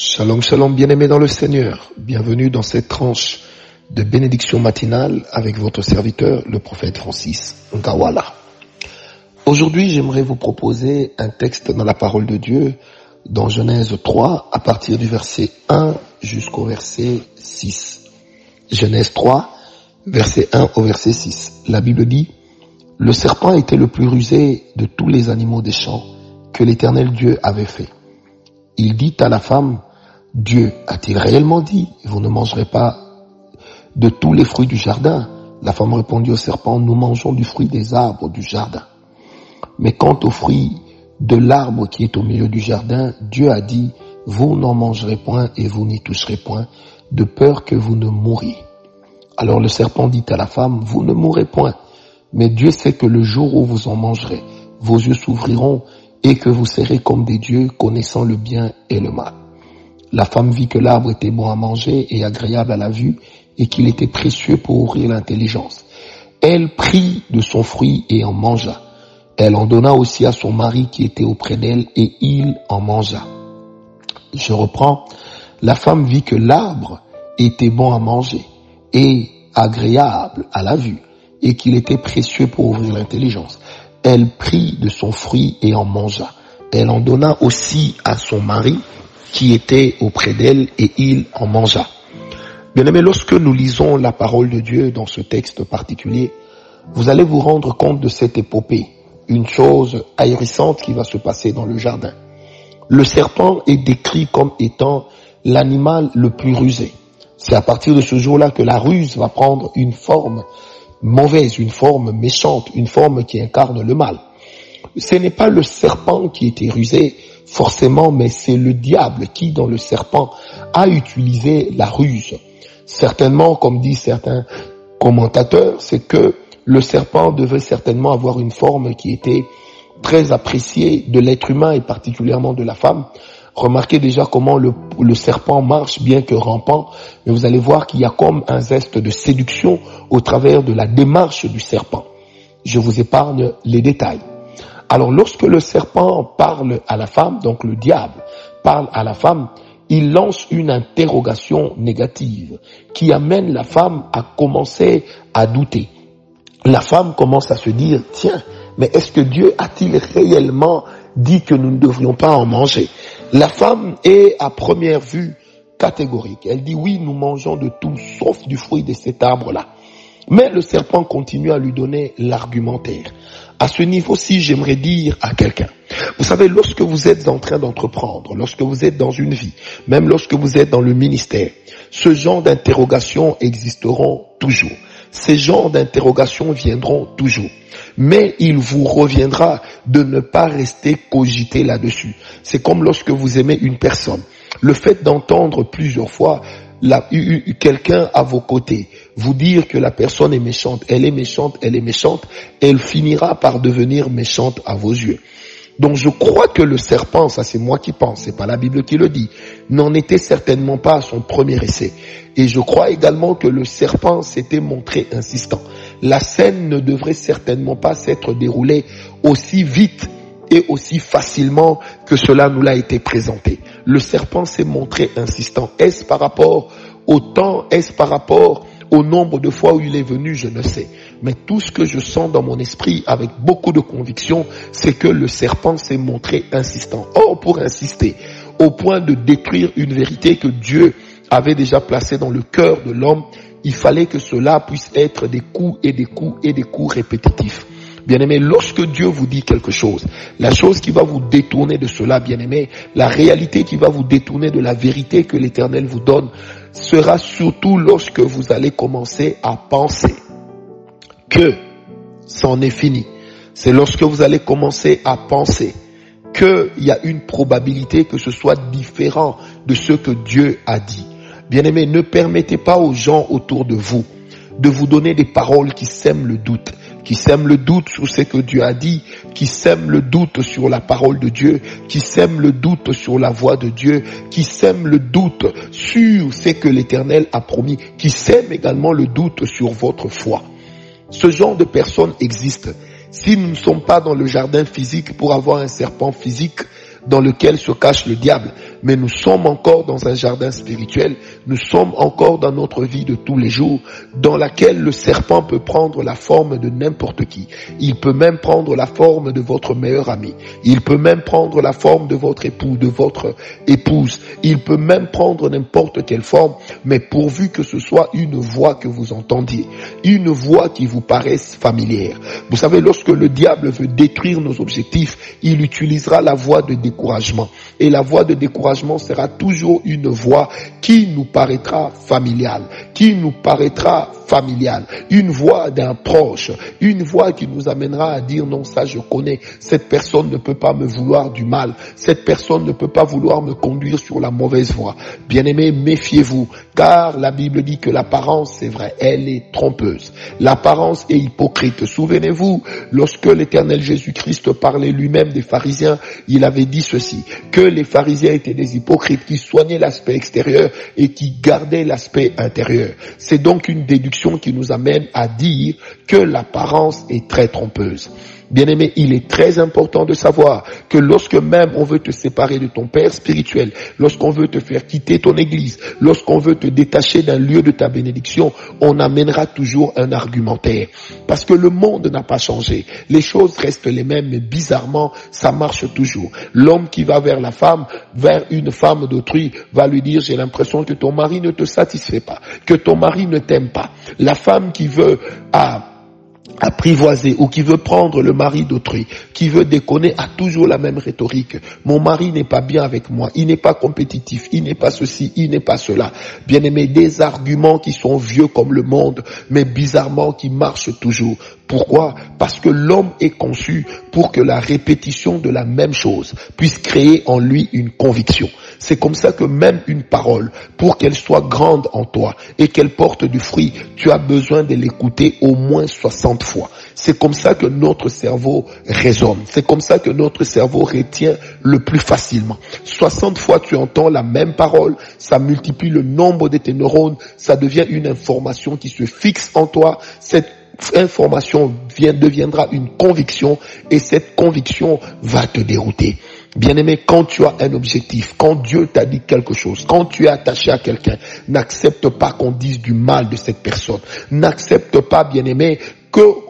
Shalom, shalom, bien-aimés dans le Seigneur. Bienvenue dans cette tranche de bénédiction matinale avec votre serviteur, le prophète Francis Ngawala. Aujourd'hui, j'aimerais vous proposer un texte dans la parole de Dieu dans Genèse 3 à partir du verset 1 jusqu'au verset 6. Genèse 3, verset 1 au verset 6. La Bible dit, le serpent était le plus rusé de tous les animaux des champs que l'éternel Dieu avait fait. Il dit à la femme, Dieu a-t-il réellement dit, vous ne mangerez pas de tous les fruits du jardin? La femme répondit au serpent, nous mangeons du fruit des arbres du jardin. Mais quant au fruit de l'arbre qui est au milieu du jardin, Dieu a dit, vous n'en mangerez point et vous n'y toucherez point, de peur que vous ne mouriez. Alors le serpent dit à la femme, vous ne mourrez point, mais Dieu sait que le jour où vous en mangerez, vos yeux s'ouvriront et que vous serez comme des dieux connaissant le bien et le mal. La femme vit que l'arbre était bon à manger et agréable à la vue et qu'il était précieux pour ouvrir l'intelligence. Elle prit de son fruit et en mangea. Elle en donna aussi à son mari qui était auprès d'elle et il en mangea. Je reprends. La femme vit que l'arbre était bon à manger et agréable à la vue et qu'il était précieux pour ouvrir l'intelligence. Elle prit de son fruit et en mangea. Elle en donna aussi à son mari qui était auprès d'elle et il en mangea. Bien aimé, lorsque nous lisons la parole de Dieu dans ce texte particulier, vous allez vous rendre compte de cette épopée, une chose ahérissante qui va se passer dans le jardin. Le serpent est décrit comme étant l'animal le plus rusé. C'est à partir de ce jour-là que la ruse va prendre une forme mauvaise, une forme méchante, une forme qui incarne le mal. Ce n'est pas le serpent qui était rusé, forcément, mais c'est le diable qui, dans le serpent, a utilisé la ruse. Certainement, comme disent certains commentateurs, c'est que le serpent devait certainement avoir une forme qui était très appréciée de l'être humain et particulièrement de la femme. Remarquez déjà comment le, serpent marche, bien que rampant, mais vous allez voir qu'il y a comme un zeste de séduction au travers de la démarche du serpent. Je vous épargne les détails. Alors lorsque le serpent parle à la femme, donc le diable parle à la femme, il lance une interrogation négative qui amène la femme à commencer à douter. La femme commence à se dire, tiens, mais est-ce que Dieu a-t-il réellement dit que nous ne devrions pas en manger? La femme est à première vue catégorique. Elle dit, oui, nous mangeons de tout sauf du fruit de cet arbre-là. Mais le serpent continue à lui donner l'argumentaire. À ce niveau-ci, j'aimerais dire à quelqu'un, vous savez, lorsque vous êtes en train d'entreprendre, lorsque vous êtes dans une vie, même lorsque vous êtes dans le ministère, ce genre d'interrogations existeront toujours. Ces genres d'interrogations viendront toujours. Mais il vous reviendra de ne pas rester cogité là-dessus. C'est comme lorsque vous aimez une personne. Le fait d'entendre plusieurs fois quelqu'un à vos côtés vous dire que la personne est méchante, elle est méchante, elle est méchante, elle finira par devenir méchante à vos yeux. Donc je crois que le serpent, ça c'est moi qui pense, c'est pas la Bible qui le dit, n'en était certainement pas à son premier essai. Et je crois également que le serpent s'était montré insistant. La scène ne devrait certainement pas s'être déroulée aussi vite et aussi facilement que cela nous l'a été présenté. Le serpent s'est montré insistant. Est-ce par rapport au temps? Est-ce par rapport au nombre de fois où il est venu? Je ne sais. Mais tout ce que je sens dans mon esprit avec beaucoup de conviction, c'est que le serpent s'est montré insistant. Or, pour insister, au point de détruire une vérité que Dieu avait déjà placée dans le cœur de l'homme, il fallait que cela puisse être des coups et des coups et des coups répétitifs. Bien-aimé, lorsque Dieu vous dit quelque chose, la chose qui va vous détourner de cela, bien-aimé, la réalité qui va vous détourner de la vérité que l'Éternel vous donne, sera surtout lorsque vous allez commencer à penser que c'en est fini. C'est lorsque vous allez commencer à penser qu'il y a une probabilité que ce soit différent de ce que Dieu a dit. Bien-aimé, ne permettez pas aux gens autour de vous de vous donner des paroles qui sèment le doute qui sème le doute sur ce que Dieu a dit, qui sème le doute sur la parole de Dieu, qui sème le doute sur la voix de Dieu, qui sème le doute sur ce que l'Éternel a promis, qui sème également le doute sur votre foi. Ce genre de personnes existe. Si nous ne sommes pas dans le jardin physique pour avoir un serpent physique dans lequel se cache le diable, mais nous sommes encore dans un jardin spirituel, nous sommes encore dans notre vie de tous les jours, dans laquelle le serpent peut prendre la forme de n'importe qui. Il peut même prendre la forme de votre meilleur ami. Il peut même prendre la forme de votre époux, de votre épouse. Il peut même prendre n'importe quelle forme, mais pourvu que ce soit une voix que vous entendiez, une voix qui vous paraisse familière. Vous savez, lorsque le diable veut détruire nos objectifs, il utilisera la voix de découragement. Et la voix de découragement sera toujours une voix qui nous paraîtra familiale, qui nous paraîtra familiale, une voix d'un proche, une voix qui nous amènera à dire non, ça je connais, cette personne ne peut pas me vouloir du mal, cette personne ne peut pas vouloir me conduire sur la mauvaise voie. Bien-aimés, méfiez-vous, car la Bible dit que l'apparence, c'est vrai, elle est trompeuse. L'apparence est hypocrite. Souvenez-vous, lorsque l'éternel Jésus-Christ parlait lui-même des pharisiens, il avait dit ceci, que les pharisiens étaient des hypocrites qui soignaient l'aspect extérieur et qui gardaient l'aspect intérieur. C'est donc une déduction qui nous amène à dire que l'apparence est très trompeuse. Bien-aimé, il est très important de savoir que lorsque même on veut te séparer de ton Père spirituel, lorsqu'on veut te faire quitter ton Église, lorsqu'on veut te détacher d'un lieu de ta bénédiction, on amènera toujours un argumentaire. Parce que le monde n'a pas changé. Les choses restent les mêmes, mais bizarrement, ça marche toujours. L'homme qui va vers la femme, vers une femme d'autrui, va lui dire, j'ai l'impression que ton mari ne te satisfait pas, que ton mari ne t'aime pas. La femme qui veut à apprivoiser ou qui veut prendre le mari d'autrui, qui veut déconner, a toujours la même rhétorique. Mon mari n'est pas bien avec moi, il n'est pas compétitif, il n'est pas ceci, il n'est pas cela. Bien aimé, des arguments qui sont vieux comme le monde, mais bizarrement qui marchent toujours. Pourquoi? Parce que l'homme est conçu pour que la répétition de la même chose puisse créer en lui une conviction. C'est comme ça que même une parole, pour qu'elle soit grande en toi et qu'elle porte du fruit, tu as besoin de l'écouter au moins 60 fois. C'est comme ça que notre cerveau résonne. C'est comme ça que notre cerveau retient le plus facilement. 60 fois tu entends la même parole, ça multiplie le nombre de tes neurones, ça devient une information qui se fixe en toi. Cette information deviendra une conviction et cette conviction va te dérouter. Bien-aimé, quand tu as un objectif, quand Dieu t'a dit quelque chose, quand tu es attaché à quelqu'un, n'accepte pas qu'on dise du mal de cette personne. N'accepte pas, bien-aimé,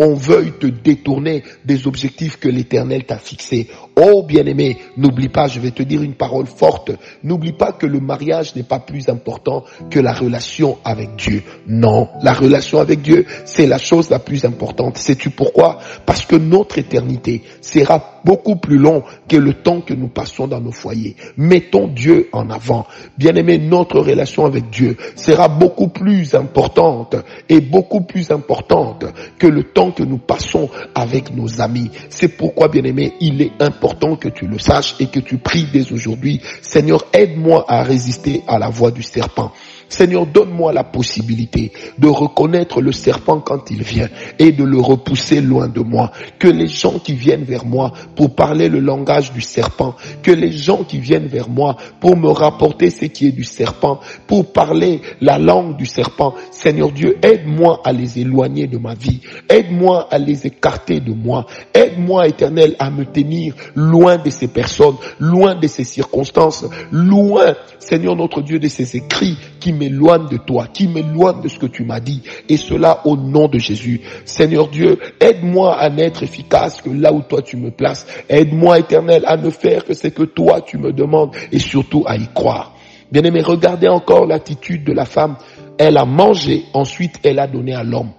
qu'on veuille te détourner des objectifs que l'éternel t'a fixés. Oh bien-aimé, n'oublie pas, je vais te dire une parole forte, n'oublie pas que le mariage n'est pas plus important que la relation avec Dieu. Non, la relation avec Dieu, c'est la chose la plus importante. Sais-tu pourquoi? Parce que notre éternité sera beaucoup plus long que le temps que nous passons dans nos foyers. Mettons Dieu en avant. Bien-aimé, notre relation avec Dieu sera beaucoup plus importante et beaucoup plus importante que le temps que nous passons avec nos amis. C'est pourquoi, bien-aimé, il est important que tu le saches et que tu pries dès aujourd'hui. Seigneur, aide-moi à résister à la voix du serpent. Seigneur, donne-moi la possibilité de reconnaître le serpent quand il vient et de le repousser loin de moi. Que les gens qui viennent vers moi pour parler le langage du serpent, que les gens qui viennent vers moi pour me rapporter ce qui est du serpent, pour parler la langue du serpent, Seigneur Dieu, aide-moi à les éloigner de ma vie. Aide-moi à les écarter de moi. Aide-moi, éternel, à me tenir loin de ces personnes, loin de ces circonstances, loin, Seigneur notre Dieu, de ces écrits qui m'éloigne de toi, qui m'éloigne de ce que tu m'as dit. Et cela au nom de Jésus. Seigneur Dieu, aide-moi à n'être efficace que là où toi tu me places. Aide-moi, éternel, à ne faire que ce que toi tu me demandes et surtout à y croire. Bien aimé, regardez encore l'attitude de la femme. Elle a mangé, ensuite elle a donné à l'homme.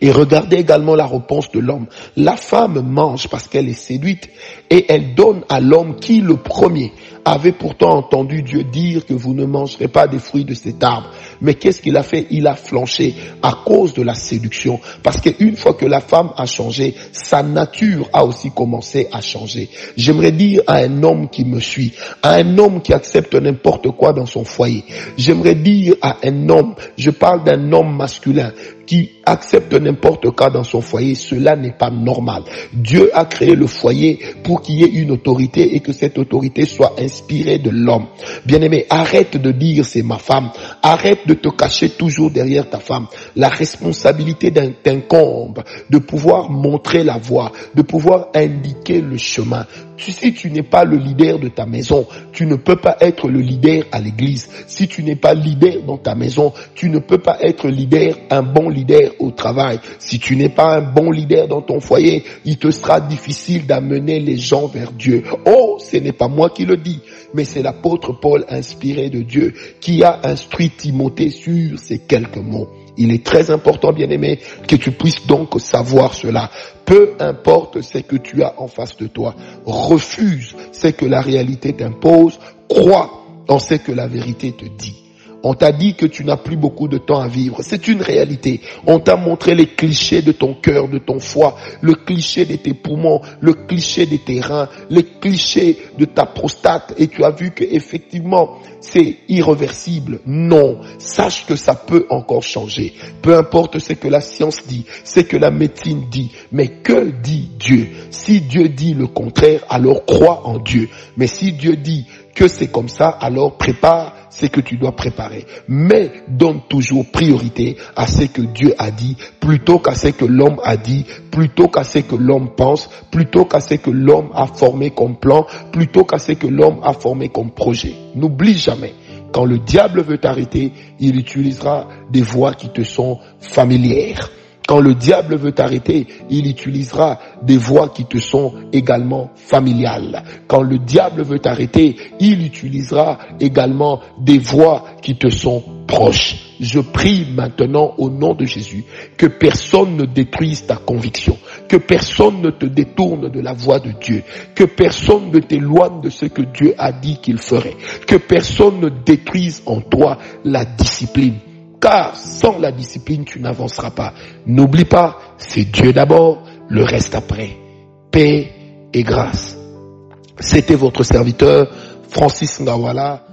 Et regardez également la réponse de l'homme. La femme mange parce qu'elle est séduite et elle donne à l'homme qui le premier avait pourtant entendu Dieu dire que vous ne mangerez pas des fruits de cet arbre. Mais qu'est-ce qu'il a fait? Il a flanché à cause de la séduction. Parce qu'une fois que la femme a changé, sa nature a aussi commencé à changer. J'aimerais dire à un homme qui me suit, à un homme qui accepte n'importe quoi dans son foyer, j'aimerais dire à un homme, je parle d'un homme masculin, qui accepte n'importe quoi dans son foyer, cela n'est pas normal. Dieu a créé le foyer pour qu'il y ait une autorité et que cette autorité soit inspirée de l'homme. Bien-aimé, arrête de dire c'est ma femme. Arrête de te cacher toujours derrière ta femme. La responsabilité t'incombe de pouvoir montrer la voie, de pouvoir indiquer le chemin. Si tu n'es pas le leader de ta maison, tu ne peux pas être le leader à l'église. Si tu n'es pas leader dans ta maison, tu ne peux pas être leader, un bon leader au travail. Si tu n'es pas un bon leader dans ton foyer, il te sera difficile d'amener les gens vers Dieu. Oh, ce n'est pas moi qui le dis, mais c'est l'apôtre Paul inspiré de Dieu qui a instruit Timothée sur ces quelques mots. Il est très important, bien aimé, que tu puisses donc savoir cela. Peu importe ce que tu as en face de toi. Refuse ce que la réalité t'impose. Crois en ce que la vérité te dit. On t'a dit que tu n'as plus beaucoup de temps à vivre. C'est une réalité. On t'a montré les clichés de ton cœur, de ton foie, le cliché de tes poumons, le cliché de tes reins, les clichés de ta prostate et tu as vu que effectivement c'est irréversible. Non. Sache que ça peut encore changer. Peu importe ce que la science dit, ce que la médecine dit. Mais que dit Dieu? Si Dieu dit le contraire, alors crois en Dieu. Mais si Dieu dit que c'est comme ça, alors prépare ce que tu dois préparer. Mais donne toujours priorité à ce que Dieu a dit, plutôt qu'à ce que l'homme a dit, plutôt qu'à ce que l'homme pense, plutôt qu'à ce que l'homme a formé comme plan, plutôt qu'à ce que l'homme a formé comme projet. N'oublie jamais, quand le diable veut t'arrêter, il utilisera des voies qui te sont familières. Quand le diable veut t'arrêter, il utilisera des voies qui te sont également familiales. Quand le diable veut t'arrêter, il utilisera également des voies qui te sont proches. Je prie maintenant au nom de Jésus que personne ne détruise ta conviction, que personne ne te détourne de la voie de Dieu, que personne ne t'éloigne de ce que Dieu a dit qu'il ferait, que personne ne détruise en toi la discipline car sans la discipline, tu n'avanceras pas. N'oublie pas, c'est Dieu d'abord, le reste après. Paix et grâce. C'était votre serviteur, Francis Ngawala,